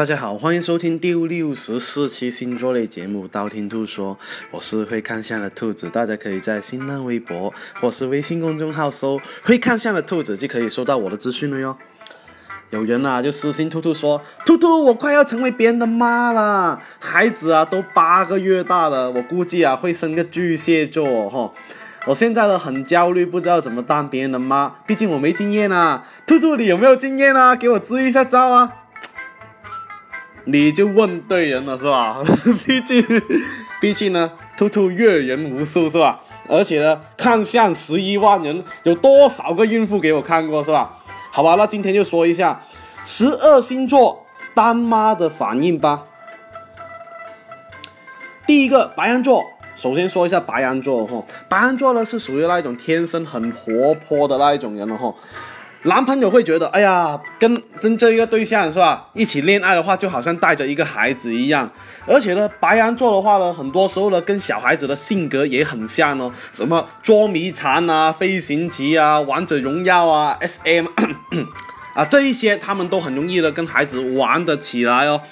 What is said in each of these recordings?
大家好，欢迎收听第六十四期星座类节目《道听途说》，我是会看相的兔子，大家可以在新浪微博或是微信公众号搜“会看相的兔子”就可以收到我的资讯了哟。有人啊就私信兔兔说：“兔兔，我快要成为别人的妈了，孩子啊都八个月大了，我估计啊会生个巨蟹座哈。我现在呢很焦虑，不知道怎么当别人的妈，毕竟我没经验啊。兔兔，你有没有经验啊？给我支一下招啊！”你就问对人了是吧？毕竟，毕竟呢，兔兔阅人无数是吧？而且呢，看相十一万人，有多少个孕妇给我看过是吧？好吧，那今天就说一下十二星座当妈的反应吧。第一个白羊座，首先说一下白羊座哈，白羊座呢是属于那一种天生很活泼的那一种人了哈。男朋友会觉得，哎呀，跟跟这一个对象是吧，一起恋爱的话，就好像带着一个孩子一样。而且呢，白羊座的话呢，很多时候呢，跟小孩子的性格也很像哦。什么捉迷藏啊、飞行棋啊、王者荣耀啊、SM 啊，这一些他们都很容易的跟孩子玩得起来哦。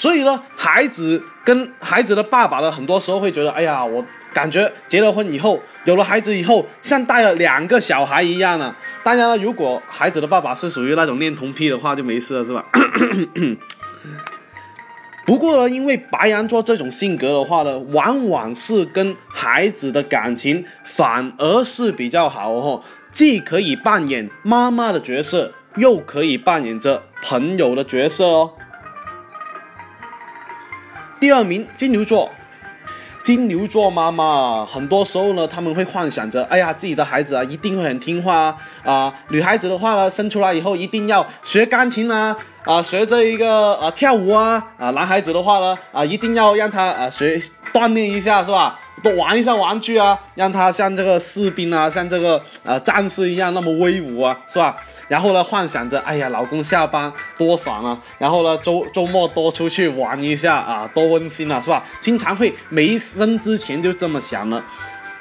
所以呢，孩子跟孩子的爸爸呢，很多时候会觉得，哎呀，我。感觉结了婚以后，有了孩子以后，像带了两个小孩一样呢。当然了，如果孩子的爸爸是属于那种恋童癖的话，就没事了，是吧？不过呢，因为白羊座这种性格的话呢，往往是跟孩子的感情反而是比较好哦，既可以扮演妈妈的角色，又可以扮演着朋友的角色哦。第二名，金牛座。金牛座妈妈很多时候呢，他们会幻想着，哎呀，自己的孩子啊，一定会很听话啊。啊，女孩子的话呢，生出来以后一定要学钢琴啊，啊，学这一个啊跳舞啊。啊，男孩子的话呢，啊，一定要让他啊学锻炼一下，是吧？多玩一下玩具啊，让他像这个士兵啊，像这个呃战士一样那么威武啊，是吧？然后呢，幻想着，哎呀，老公下班多爽啊！然后呢，周周末多出去玩一下啊，多温馨啊，是吧？经常会没生之前就这么想了。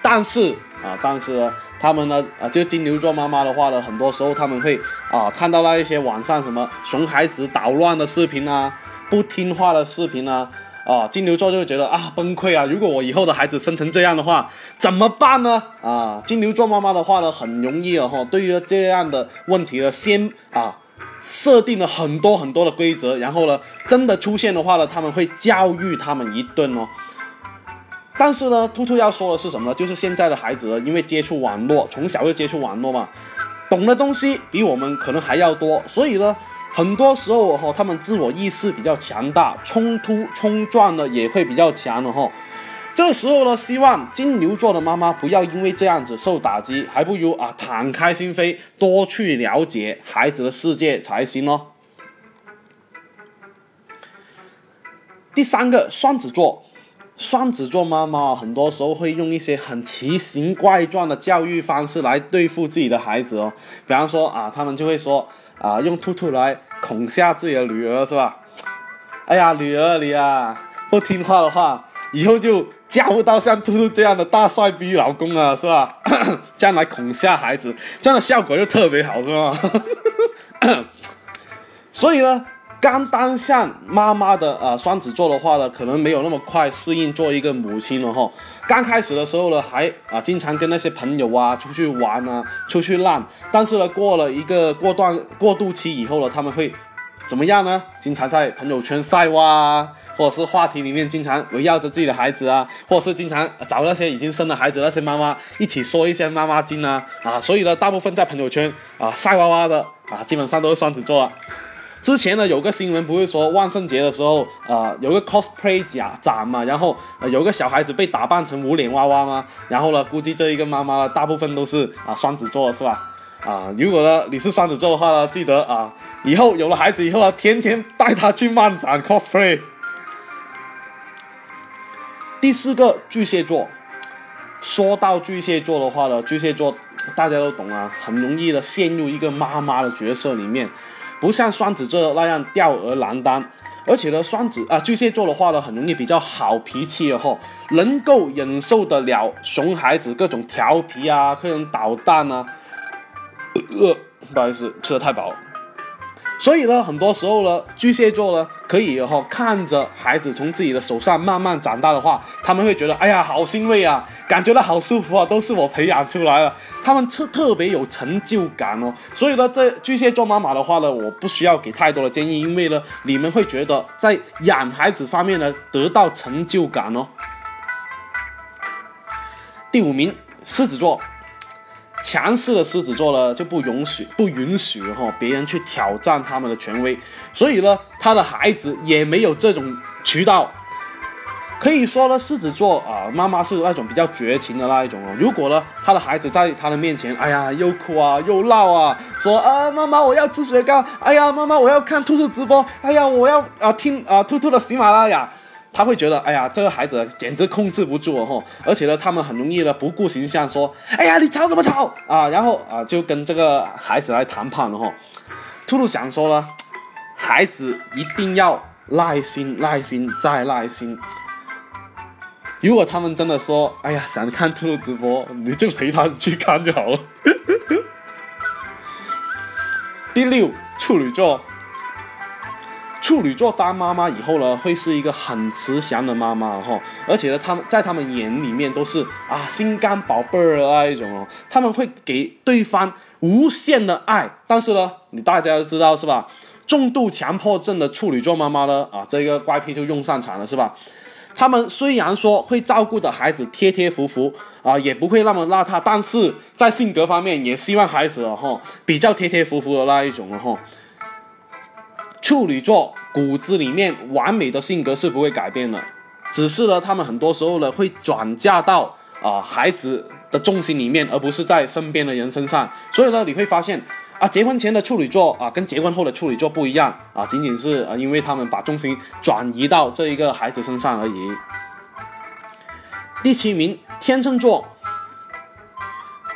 但是啊，但是呢，他们呢，啊，就金牛座妈妈的话呢，很多时候他们会啊，看到那一些网上什么熊孩子捣乱的视频啊，不听话的视频啊。啊，金牛座就会觉得啊崩溃啊！如果我以后的孩子生成这样的话，怎么办呢？啊，金牛座妈妈的话呢，很容易啊哈，对于这样的问题呢，先啊设定了很多很多的规则，然后呢，真的出现的话呢，他们会教育他们一顿哦。但是呢，兔兔要说的是什么呢？就是现在的孩子呢，因为接触网络，从小就接触网络嘛，懂的东西比我们可能还要多，所以呢。很多时候哈，他们自我意识比较强大，冲突冲撞呢也会比较强的哈。这时候呢，希望金牛座的妈妈不要因为这样子受打击，还不如啊敞开心扉，多去了解孩子的世界才行哦。第三个，双子座，双子座妈妈很多时候会用一些很奇形怪状的教育方式来对付自己的孩子哦，比方说啊，他们就会说。啊，用兔兔来恐吓自己的女儿是吧？哎呀，女儿你啊，不听话的话，以后就嫁不到像兔兔这样的大帅逼老公啊，是吧？这样来恐吓孩子，这样的效果就特别好，是吧？所以呢。刚当上妈妈的啊，双子座的话呢，可能没有那么快适应做一个母亲了哈。刚开始的时候呢，还啊经常跟那些朋友啊出去玩啊，出去浪。但是呢，过了一个过段过渡期以后呢，他们会怎么样呢？经常在朋友圈晒娃啊，或者是话题里面经常围绕着自己的孩子啊，或者是经常找那些已经生了孩子那些妈妈一起说一些妈妈经啊啊。所以呢，大部分在朋友圈啊晒娃娃的啊，基本上都是双子座啊。之前呢，有个新闻不是说万圣节的时候，呃，有个 cosplay 假展嘛，然后呃，有个小孩子被打扮成无脸娃娃吗？然后呢，估计这一个妈妈呢，大部分都是啊双子座是吧？啊，如果呢你是双子座的话呢，记得啊，以后有了孩子以后啊，天天带他去漫展 cosplay。第四个巨蟹座，说到巨蟹座的话呢，巨蟹座大家都懂啊，很容易的陷入一个妈妈的角色里面。不像双子座那样吊儿郎当，而且呢，双子啊巨蟹座的话呢，很容易比较好脾气哦，能够忍受得了熊孩子各种调皮啊，各种捣蛋啊。呃，不好意思，吃的太饱。所以呢，很多时候呢，巨蟹座呢，可以哈看着孩子从自己的手上慢慢长大的话，他们会觉得，哎呀，好欣慰啊，感觉到好舒服啊，都是我培养出来了，他们特特别有成就感哦。所以呢，这巨蟹座妈妈的话呢，我不需要给太多的建议，因为呢，你们会觉得在养孩子方面呢，得到成就感哦。第五名，狮子座。强势的狮子座呢，就不允许不允许哈别人去挑战他们的权威，所以呢，他的孩子也没有这种渠道。可以说呢，狮子座啊，妈妈是那种比较绝情的那一种哦。如果呢，他的孩子在他的面前，哎呀，又哭啊，又闹啊，说啊，妈妈我要吃雪糕，哎呀，妈妈我要看兔兔直播，哎呀，我要啊听啊兔兔的喜马拉雅。他会觉得，哎呀，这个孩子简直控制不住哦，而且呢，他们很容易的不顾形象，说，哎呀，你吵什么吵啊？然后啊，就跟这个孩子来谈判了哈。兔兔想说呢，孩子一定要耐心，耐心再耐心。如果他们真的说，哎呀，想看兔兔直播，你就陪他去看就好了。第六，处女座。处女座当妈妈以后呢，会是一个很慈祥的妈妈哈，而且呢，他们在他们眼里面都是啊心肝宝贝儿那一种哦，他们会给对方无限的爱。但是呢，你大家都知道是吧？重度强迫症的处女座妈妈呢，啊，这个怪癖就用上场了是吧？他们虽然说会照顾的孩子贴贴服服啊，也不会那么邋遢，但是在性格方面也希望孩子哈比较贴贴服服的那一种了哈。处女座骨子里面完美的性格是不会改变的，只是呢，他们很多时候呢会转嫁到啊孩子的重心里面，而不是在身边的人身上。所以呢，你会发现啊，结婚前的处女座啊，跟结婚后的处女座不一样啊，仅仅是啊，因为他们把重心转移到这一个孩子身上而已。第七名，天秤座。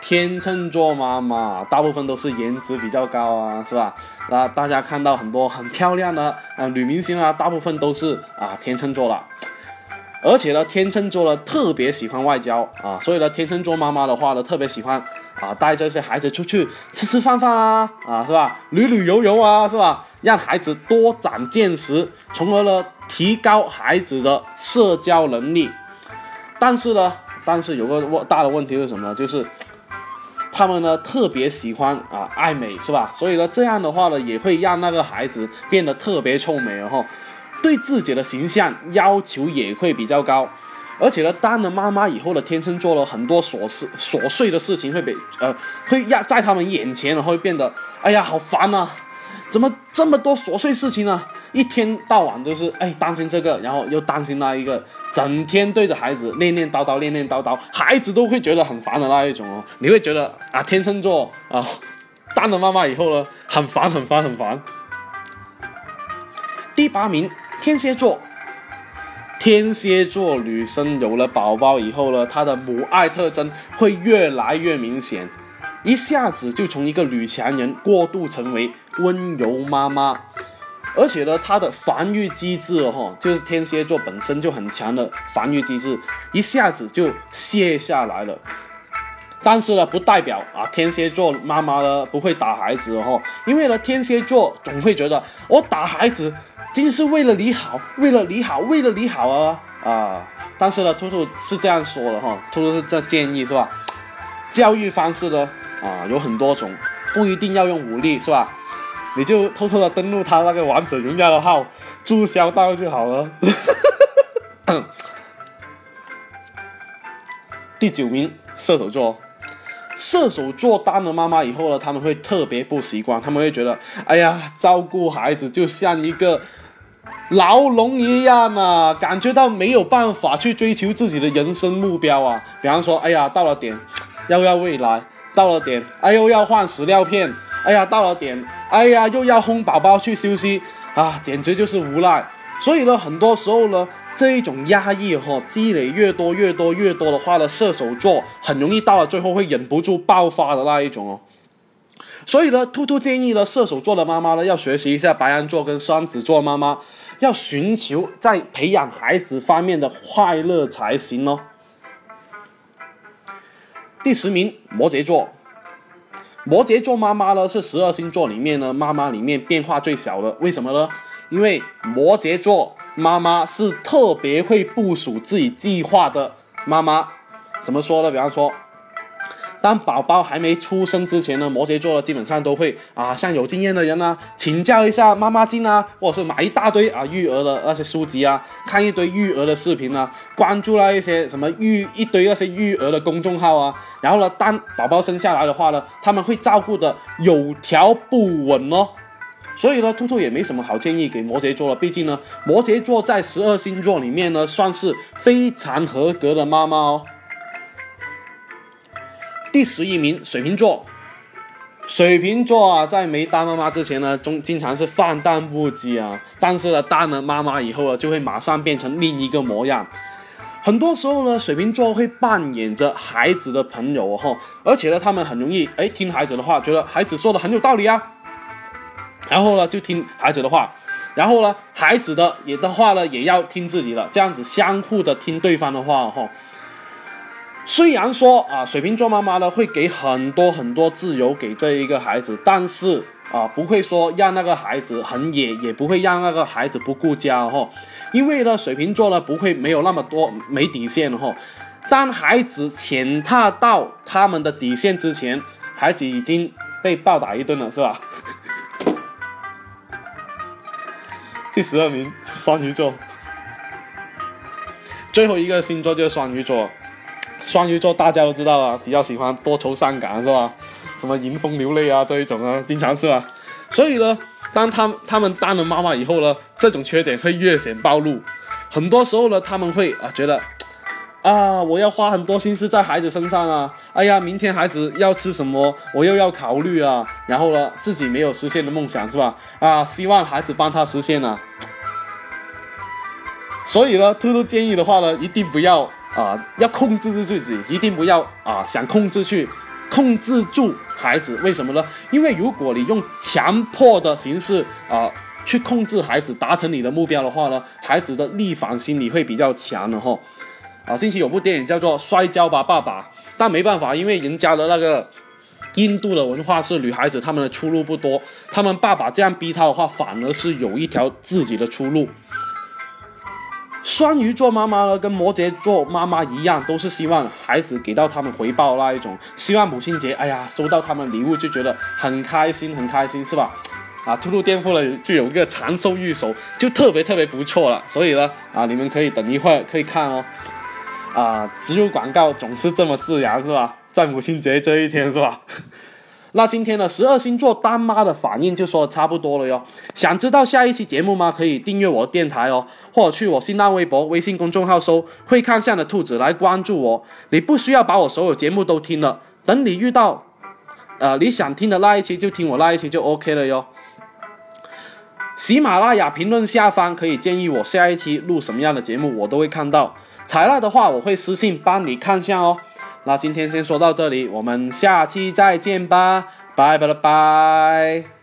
天秤座妈妈大部分都是颜值比较高啊，是吧？那大家看到很多很漂亮的啊女明星啊，大部分都是啊天秤座了。而且呢，天秤座呢特别喜欢外交啊，所以呢，天秤座妈妈的话呢特别喜欢啊带这些孩子出去吃吃饭饭啊，啊是吧？旅旅游游啊，是吧？让孩子多长见识，从而呢提高孩子的社交能力。但是呢，但是有个大的问题是什么呢？就是。他们呢特别喜欢啊爱美是吧？所以呢这样的话呢也会让那个孩子变得特别臭美哦，对自己的形象要求也会比较高，而且呢当了妈妈以后的天秤做了很多琐事琐碎的事情会被呃会让在他们眼前然后会变得哎呀好烦呐。怎么这么多琐碎事情呢？一天到晚都是哎担心这个，然后又担心那一个，整天对着孩子念念叨叨，念念叨叨，孩子都会觉得很烦的那一种哦。你会觉得啊，天秤座啊，当了妈妈以后呢，很烦，很烦，很烦。第八名，天蝎座。天蝎座女生有了宝宝以后呢，她的母爱特征会越来越明显。一下子就从一个女强人过渡成为温柔妈妈，而且呢，她的防御机制哈，就是天蝎座本身就很强的防御机制，一下子就卸下来了。但是呢，不代表啊，天蝎座妈妈呢不会打孩子哈，因为呢，天蝎座总会觉得我打孩子仅仅是为了你好，为了你好，为了你好啊啊！但是呢，兔兔是这样说的哈，兔兔是这建议是吧？教育方式呢？啊，有很多种，不一定要用武力，是吧？你就偷偷的登录他那个王者荣耀的号，注销到就好了。第九名，射手座。射手座当了妈妈以后呢，他们会特别不习惯，他们会觉得，哎呀，照顾孩子就像一个牢笼一样啊，感觉到没有办法去追求自己的人生目标啊。比方说，哎呀，到了点，要不要未来。到了点，哎呦要换屎尿片，哎呀到了点，哎呀又要哄宝宝去休息啊，简直就是无奈。所以呢，很多时候呢，这一种压抑哈，积累越多越多越多的话呢，射手座很容易到了最后会忍不住爆发的那一种哦。所以呢，兔兔建议呢，射手座的妈妈呢，要学习一下白羊座跟双子座妈妈，要寻求在培养孩子方面的快乐才行哦。第十名，摩羯座。摩羯座妈妈呢是十二星座里面呢妈妈里面变化最小的，为什么呢？因为摩羯座妈妈是特别会部署自己计划的妈妈。怎么说呢？比方说，当宝宝还没出生之前呢，摩羯座基本上都会啊，向有经验的人啊请教一下妈妈经啊，或者是买一大堆啊育儿的那些书籍啊，看一堆育儿的视频啊，关注了一些什么育一堆那些育儿的公众号啊，然后呢，当宝宝生下来的话呢，他们会照顾的有条不紊哦。所以呢，兔兔也没什么好建议给摩羯座了，毕竟呢，摩羯座在十二星座里面呢，算是非常合格的妈妈哦。第十一名，水瓶座。水瓶座啊，在没当妈妈之前呢，中经常是放荡不羁啊。但是呢，当了妈妈以后呢，就会马上变成另一个模样。很多时候呢，水瓶座会扮演着孩子的朋友哦，而且呢，他们很容易哎听孩子的话，觉得孩子说的很有道理啊。然后呢，就听孩子的话，然后呢，孩子的也的话呢，也要听自己的，这样子相互的听对方的话哈。虽然说啊，水瓶座妈妈呢会给很多很多自由给这一个孩子，但是啊，不会说让那个孩子很野，也不会让那个孩子不顾家哈。因为呢，水瓶座呢不会没有那么多没底线哈。当孩子践踏到他们的底线之前，孩子已经被暴打一顿了，是吧？第十二名，双鱼座。最后一个星座就是双鱼座。双鱼座大家都知道啊，比较喜欢多愁善感是吧？什么迎风流泪啊这一种啊，经常是吧？所以呢，当他们他们当了妈妈以后呢，这种缺点会越显暴露。很多时候呢，他们会啊觉得，啊我要花很多心思在孩子身上啊，哎呀，明天孩子要吃什么，我又要考虑啊。然后呢，自己没有实现的梦想是吧？啊，希望孩子帮他实现啊。所以呢，兔兔建议的话呢，一定不要。啊，要控制住自己，一定不要啊，想控制去控制住孩子，为什么呢？因为如果你用强迫的形式啊去控制孩子，达成你的目标的话呢，孩子的逆反心理会比较强的哈。啊，近期有部电影叫做《摔跤吧，爸爸》，但没办法，因为人家的那个印度的文化是女孩子他们的出路不多，他们爸爸这样逼他的话，反而是有一条自己的出路。双鱼座妈妈呢，跟摩羯座妈妈一样，都是希望孩子给到他们回报那一种，希望母亲节，哎呀，收到他们礼物就觉得很开心，很开心，是吧？啊，兔兔店铺呢就有一个长寿玉手，就特别特别不错了，所以呢，啊，你们可以等一会儿可以看哦。啊，植入广告总是这么自然，是吧？在母亲节这一天，是吧？那今天的十二星座当妈的反应就说的差不多了哟。想知道下一期节目吗？可以订阅我的电台哦，或者去我新浪微博、微信公众号搜“会看相的兔子”来关注我。你不需要把我所有节目都听了，等你遇到，呃，你想听的那一期就听我那一期就 OK 了哟。喜马拉雅评论下方可以建议我下一期录什么样的节目，我都会看到。采纳的话，我会私信帮你看相哦。那今天先说到这里，我们下期再见吧，拜拜了拜。